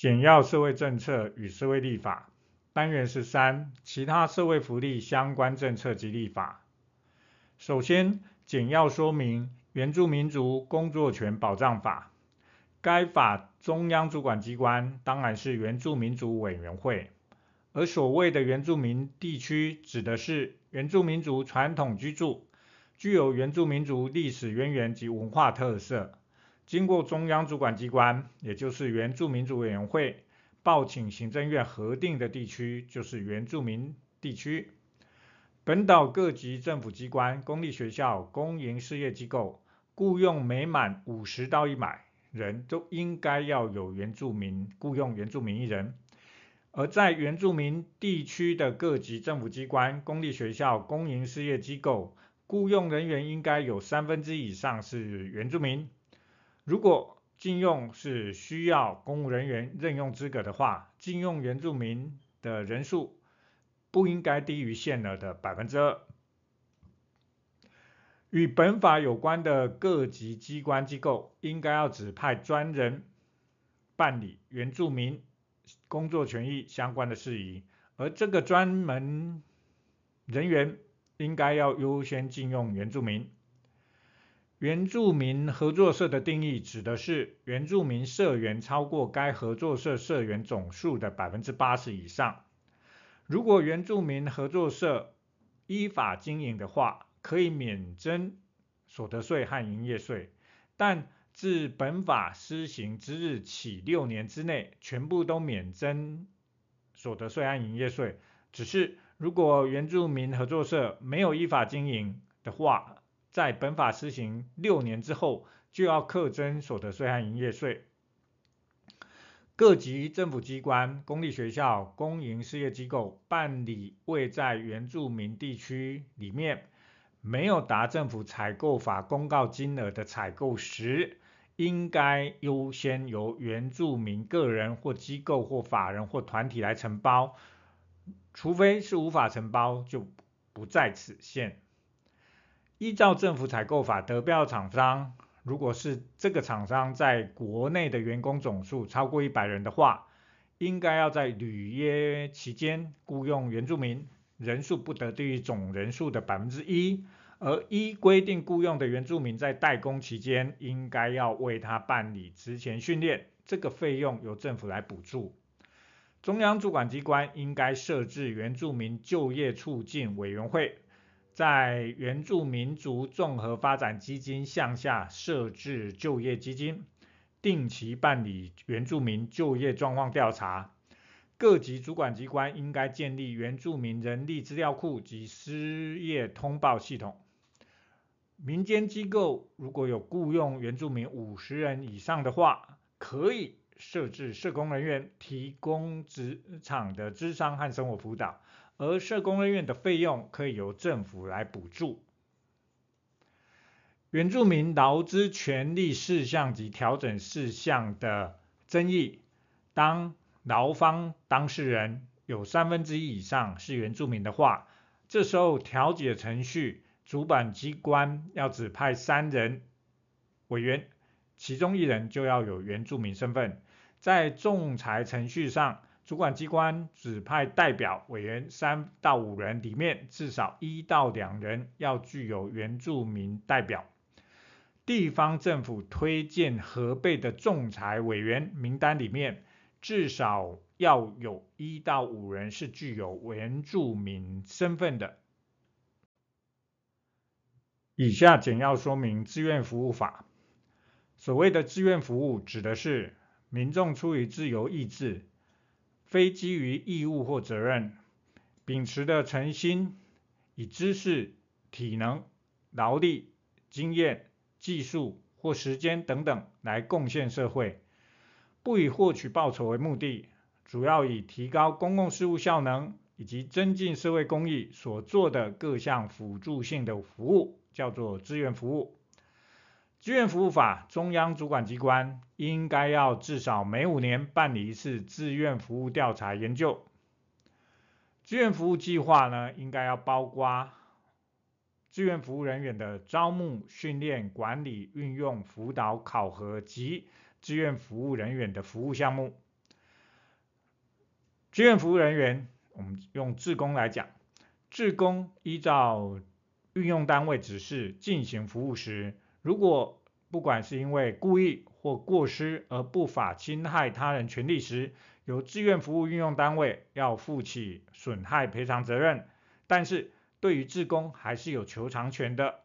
简要社会政策与社会立法单元十三，其他社会福利相关政策及立法。首先，简要说明原住民族工作权保障法。该法中央主管机关当然是原住民族委员会，而所谓的原住民地区，指的是原住民族传统居住，具有原住民族历史渊源及文化特色。经过中央主管机关，也就是原住民族委员会报请行政院核定的地区，就是原住民地区。本岛各级政府机关、公立学校、公营事业机构雇佣每满五十到一百人都应该要有原住民雇佣原住民一人。而在原住民地区的各级政府机关、公立学校、公营事业机构雇佣人员应该有三分之以上是原住民。如果禁用是需要公务人员任用资格的话，禁用原住民的人数不应该低于限额的百分之二。与本法有关的各级机关机构，应该要指派专人办理原住民工作权益相关的事宜，而这个专门人员应该要优先禁用原住民。原住民合作社的定义指的是原住民社员超过该合作社社员总数的百分之八十以上。如果原住民合作社依法经营的话，可以免征所得税和营业税，但自本法施行之日起六年之内，全部都免征所得税和营业税。只是如果原住民合作社没有依法经营的话，在本法施行六年之后，就要课征所得税和营业税。各级政府机关、公立学校、公营事业机构办理未在原住民地区里面没有达政府采购法公告金额的采购时，应该优先由原住民个人或机构或法人或团体来承包，除非是无法承包，就不在此限。依照政府采购法得标厂商，如果是这个厂商在国内的员工总数超过一百人的话，应该要在履约期间雇佣原住民，人数不得低于总人数的百分之一。而依规定雇佣的原住民在代工期间，应该要为他办理职前训练，这个费用由政府来补助。中央主管机关应该设置原住民就业促进委员会。在原住民族综合发展基金项下设置就业基金，定期办理原住民就业状况调查。各级主管机关应该建立原住民人力资料库及失业通报系统。民间机构如果有雇佣原住民五十人以上的话，可以设置社工人员，提供职场的咨商和生活辅导。而社工人员的费用可以由政府来补助。原住民劳资权利事项及调整事项的争议，当劳方当事人有三分之一以上是原住民的话，这时候调解程序主管机关要指派三人委员，其中一人就要有原住民身份，在仲裁程序上。主管机关指派代表委员三到五人里面，至少一到两人要具有原住民代表。地方政府推荐核备的仲裁委员名单里面，至少要有一到五人是具有原住民身份的。以下简要说明志愿服务法。所谓的志愿服务，指的是民众出于自由意志。非基于义务或责任，秉持的诚心，以知识、体能、劳力、经验、技术或时间等等来贡献社会，不以获取报酬为目的，主要以提高公共事务效能以及增进社会公益所做的各项辅助性的服务，叫做志愿服务。志愿服务法，中央主管机关应该要至少每五年办理一次志愿服务调查研究。志愿服务计划呢，应该要包括志愿服务人员的招募、训练、管理、运用、辅导、考核及志愿服务人员的服务项目。志愿服务人员，我们用志工来讲，志工依照运用单位指示进行服务时，如果不管是因为故意或过失而不法侵害他人权利时，由志愿服务运用单位要负起损害赔偿责任。但是对于志工还是有求偿权的。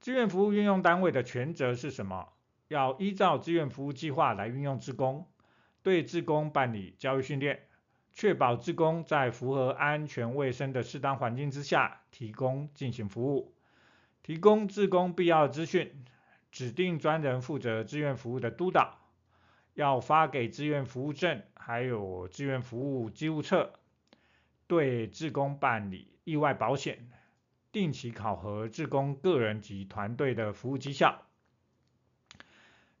志愿服务运用单位的权责是什么？要依照志愿服务计划来运用志工，对志工办理教育训练，确保志工在符合安全卫生的适当环境之下提供进行服务。提供志工必要资讯，指定专人负责志愿服务的督导，要发给志愿服务证，还有志愿服务记录册，对志工办理意外保险，定期考核志工个人及团队的服务绩效。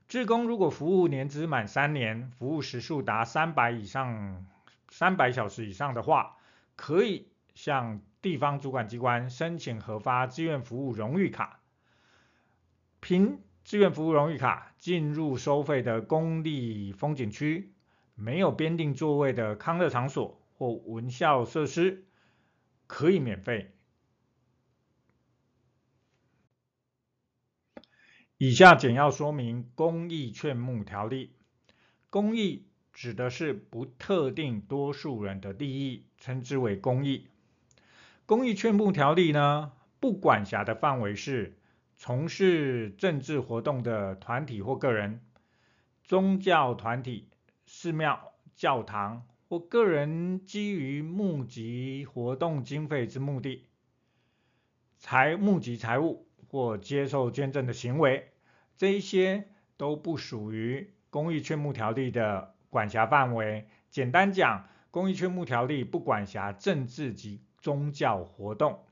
志工如果服务年资满三年，服务时数达三百以上、三百小时以上的话，可以向地方主管机关申请核发志愿服务荣誉卡，凭志愿服务荣誉卡进入收费的公立风景区、没有编定座位的康乐场所或文教设施，可以免费。以下简要说明公益劝募条例。公益指的是不特定多数人的利益，称之为公益。公益劝募条例呢，不管辖的范围是从事政治活动的团体或个人、宗教团体、寺庙、教堂或个人基于募集活动经费之目的，财募集财物或接受捐赠的行为，这一些都不属于公益劝募条例的管辖范围。简单讲，公益劝募条例不管辖政治及宗教活动，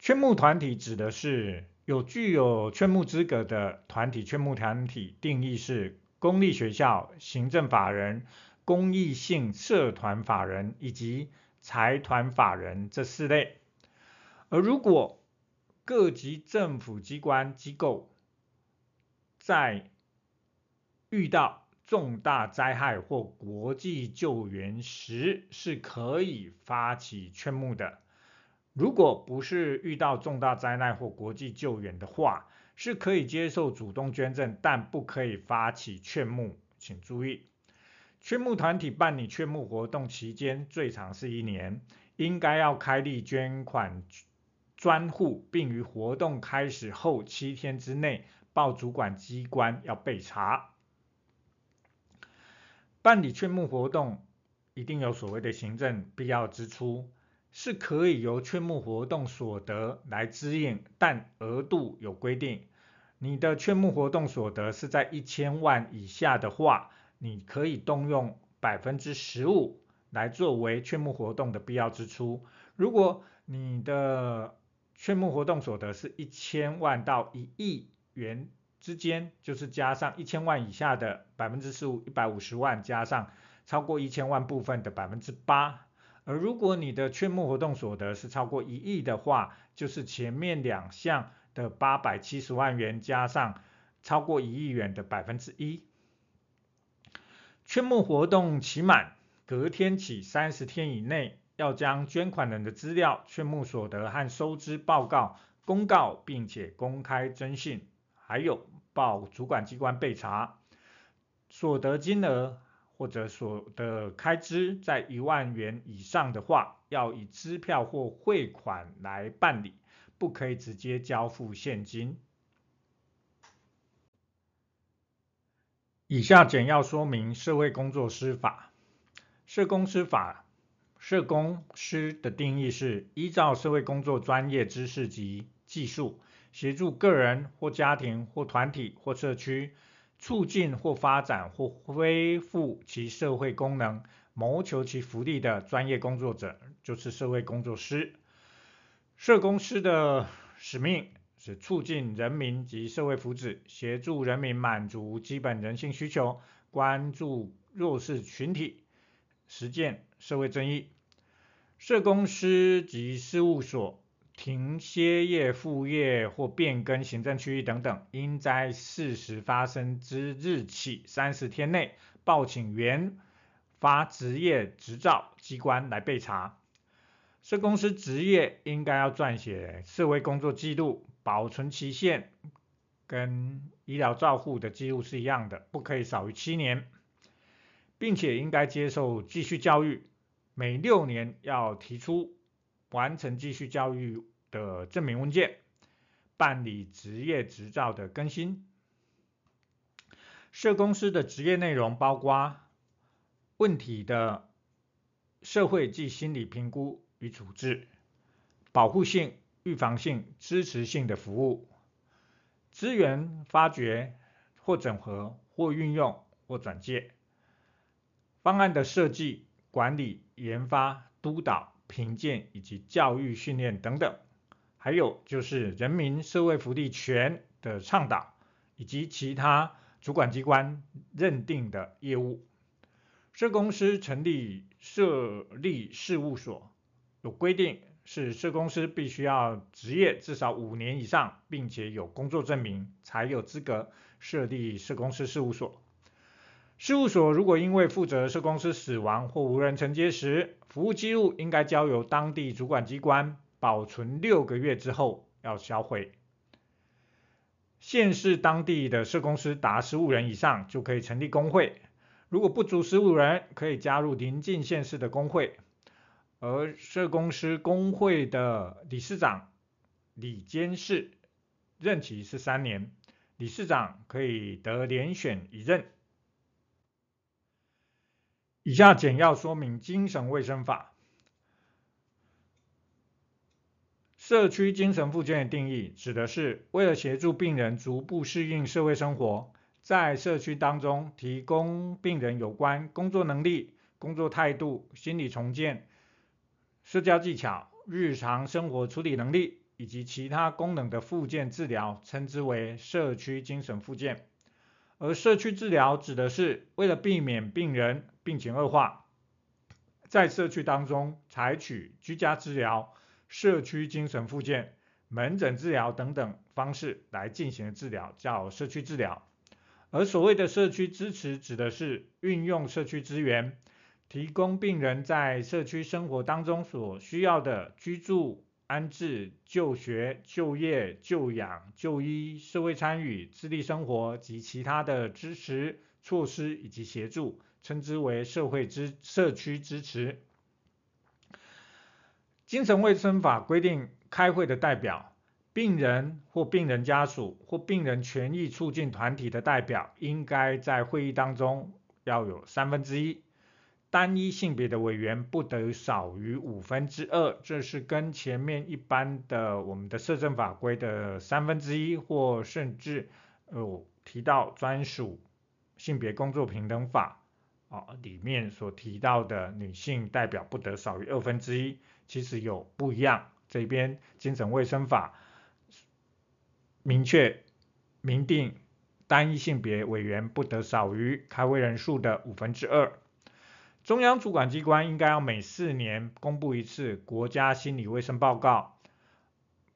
劝募团体指的是有具有劝募资格的团体。劝募团体定义是公立学校、行政法人、公益性社团法人以及财团法人这四类。而如果各级政府机关机构在遇到重大灾害或国际救援时是可以发起劝募的。如果不是遇到重大灾难或国际救援的话，是可以接受主动捐赠，但不可以发起劝募。请注意，劝募团体办理劝募活动期间最长是一年，应该要开立捐款专户，并于活动开始后七天之内报主管机关要备查。办理劝募活动一定有所谓的行政必要支出，是可以由劝募活动所得来支应，但额度有规定。你的劝募活动所得是在一千万以下的话，你可以动用百分之十五来作为劝募活动的必要支出。如果你的劝募活动所得是一千万到一亿元。之间就是加上一千万以下的百分之十五，一百五十万加上超过一千万部分的百分之八。而如果你的券募活动所得是超过一亿的话，就是前面两项的八百七十万元加上超过一亿元的百分之一。券募活动期满隔天起三十天以内，要将捐款人的资料、券募所得和收支报告公告，并且公开征信。还有报主管机关备查，所得金额或者所得开支在一万元以上的话，要以支票或汇款来办理，不可以直接交付现金。以下简要说明社会工作师法。社工师法，社工师的定义是依照社会工作专业知识及技术。协助个人或家庭或团体或社区促进或发展或恢复其社会功能，谋求其福利的专业工作者，就是社会工作师。社工师的使命是促进人民及社会福祉，协助人民满足基本人性需求，关注弱势群体，实践社会正义。社工师及事务所。停歇业、副业或变更行政区域等等，应在事实发生之日起三十天内报请原发执业执照机关来备查。社公司职业应该要撰写社会工作记录，保存期限跟医疗照护的记录是一样的，不可以少于七年，并且应该接受继续教育，每六年要提出。完成继续教育的证明文件，办理执业执照的更新。社工师的职业内容包括问题的社会及心理评估与处置、保护性、预防性、支持性的服务、资源发掘或整合或运用或转介、方案的设计、管理、研发、督导。评鉴以及教育训练等等，还有就是人民社会福利权的倡导，以及其他主管机关认定的业务。社公司成立设立事务所，有规定是社公司必须要执业至少五年以上，并且有工作证明，才有资格设立社公司事务所。事务所如果因为负责社工师死亡或无人承接时，服务记录应该交由当地主管机关保存六个月之后要销毁。县市当地的社工师达十五人以上就可以成立工会，如果不足十五人，可以加入邻近县市的工会。而社工师工会的理事长、理监事任期是三年，理事长可以得连选一任。以下简要说明精神卫生法。社区精神复健的定义，指的是为了协助病人逐步适应社会生活，在社区当中提供病人有关工作能力、工作态度、心理重建、社交技巧、日常生活处理能力以及其他功能的复健治疗，称之为社区精神复健。而社区治疗指的是为了避免病人病情恶化，在社区当中采取居家治疗、社区精神复健、门诊治疗等等方式来进行治疗，叫社区治疗。而所谓的社区支持，指的是运用社区资源，提供病人在社区生活当中所需要的居住。安置、就学、就业、就养、就医、社会参与、自立生活及其他的支持措施以及协助，称之为社会支社区支持。精神卫生法规定，开会的代表、病人或病人家属或病人权益促进团体的代表，应该在会议当中要有三分之一。单一性别的委员不得少于五分之二，这是跟前面一般的我们的社政法规的三分之一，或甚至有提到专属性别工作平等法啊里面所提到的女性代表不得少于二分之一，其实有不一样。这边精神卫生法明确明定单一性别委员不得少于开会人数的五分之二。中央主管机关应该要每四年公布一次国家心理卫生报告，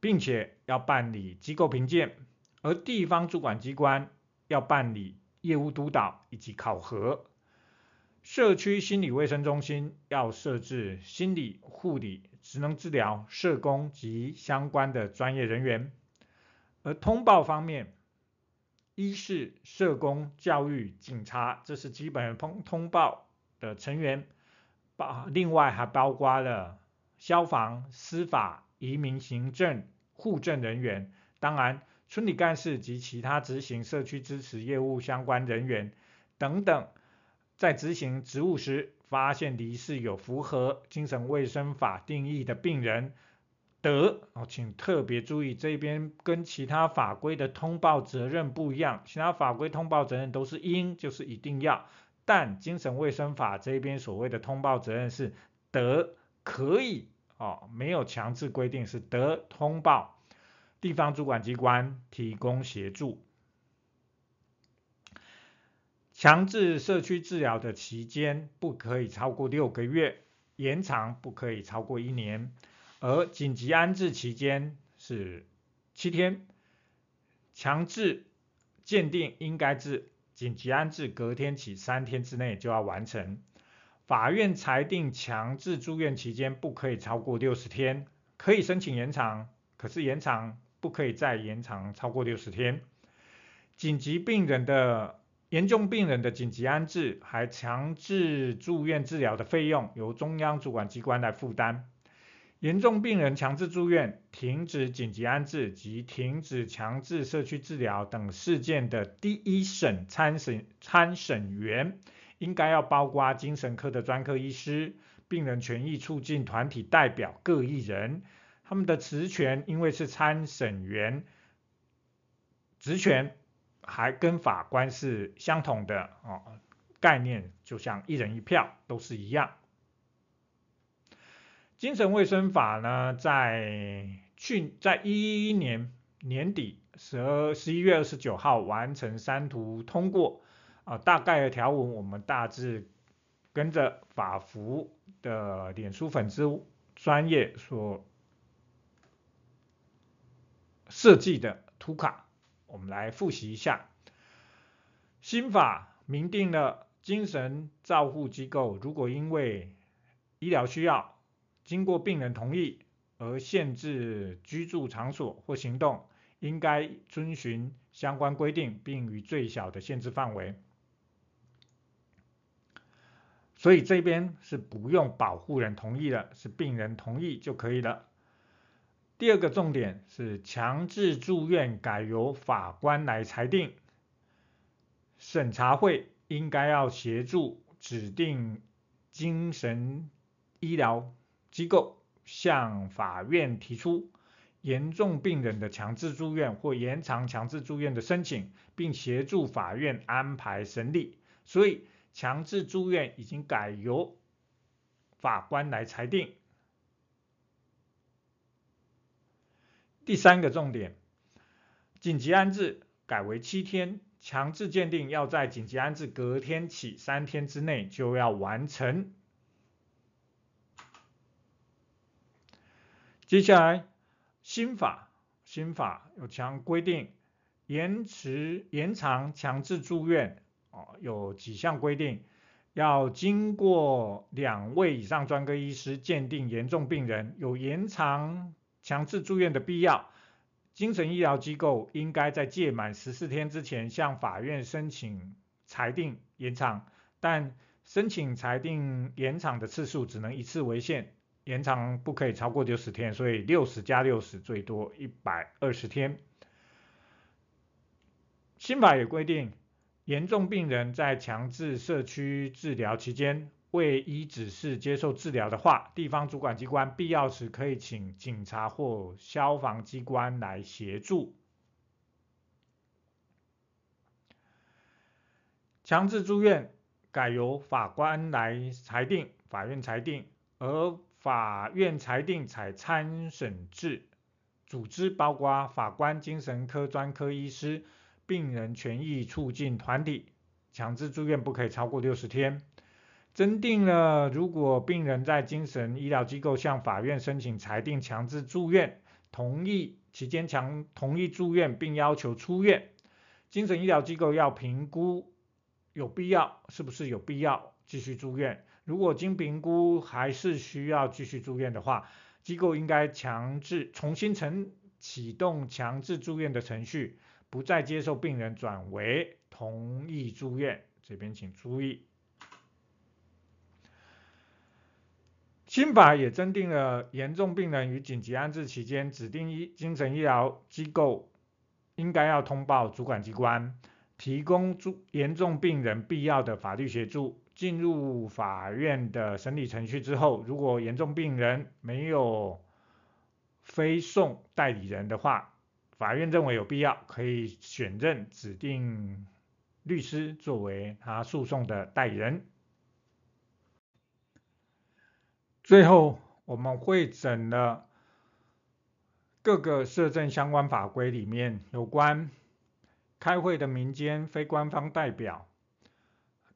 并且要办理机构评鉴，而地方主管机关要办理业务督导以及考核。社区心理卫生中心要设置心理护理、职能治疗、社工及相关的专业人员。而通报方面，一是社工、教育、警察，这是基本通通报。的成员，包另外还包括了消防、司法、移民、行政、户政人员，当然村里干事及其他执行社区支持业务相关人员等等，在执行职务时发现离世有符合精神卫生法定义的病人，得哦，请特别注意这边跟其他法规的通报责任不一样，其他法规通报责任都是应，就是一定要。但精神卫生法这边所谓的通报责任是得可以哦，没有强制规定，是得通报，地方主管机关提供协助。强制社区治疗的期间不可以超过六个月，延长不可以超过一年。而紧急安置期间是七天，强制鉴定应该是紧急安置隔天起三天之内就要完成。法院裁定强制住院期间不可以超过六十天，可以申请延长，可是延长不可以再延长超过六十天。紧急病人的严重病人的紧急安置，还强制住院治疗的费用由中央主管机关来负担。严重病人强制住院、停止紧急安置及停止强制社区治疗等事件的第一审参审参审员，应该要包括精神科的专科医师、病人权益促进团体代表各一人。他们的职权因为是参审员，职权还跟法官是相同的哦，概念就像一人一票，都是一样。精神卫生法呢，在去在一一年年底十二十一月二十九号完成三读通过，啊，大概的条文我们大致跟着法服的脸书粉丝专业所设计的图卡，我们来复习一下。新法明定了精神照护机构如果因为医疗需要，经过病人同意而限制居住场所或行动，应该遵循相关规定，并于最小的限制范围。所以这边是不用保护人同意的，是病人同意就可以了。第二个重点是强制住院改由法官来裁定，审查会应该要协助指定精神医疗。机构向法院提出严重病人的强制住院或延长强制住院的申请，并协助法院安排审理。所以，强制住院已经改由法官来裁定。第三个重点，紧急安置改为七天，强制鉴定要在紧急安置隔天起三天之内就要完成。接下来，新法新法有强规定，延迟延长强制住院哦，有几项规定，要经过两位以上专科医师鉴定严重病人有延长强制住院的必要，精神医疗机构应该在届满十四天之前向法院申请裁定延长，但申请裁定延长的次数只能一次为限。延长不可以超过六十天，所以六十加六十最多一百二十天。新法也规定，严重病人在强制社区治疗期间未依指示接受治疗的话，地方主管机关必要时可以请警察或消防机关来协助。强制住院改由法官来裁定，法院裁定，而法院裁定采参审制，组织包括法官、精神科专科医师、病人权益促进团体。强制住院不可以超过六十天。增订了，如果病人在精神医疗机构向法院申请裁定强制住院，同意期间强同意住院并要求出院，精神医疗机构要评估有必要，是不是有必要继续住院。如果经评估还是需要继续住院的话，机构应该强制重新承启动强制住院的程序，不再接受病人转为同意住院。这边请注意，新法也增订了严重病人与紧急安置期间，指定医精神医疗机构应该要通报主管机关，提供住严重病人必要的法律协助。进入法院的审理程序之后，如果严重病人没有非送代理人的话，法院认为有必要，可以选任指定律师作为他诉讼的代理人。最后，我们会整了各个社政相关法规里面有关开会的民间非官方代表。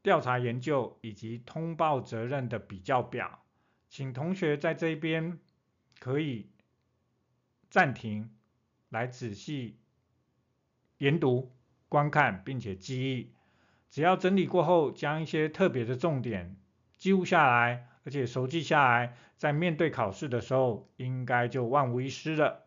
调查研究以及通报责任的比较表，请同学在这边可以暂停来仔细研读、观看，并且记忆。只要整理过后，将一些特别的重点记录下来，而且熟记下来，在面对考试的时候，应该就万无一失了。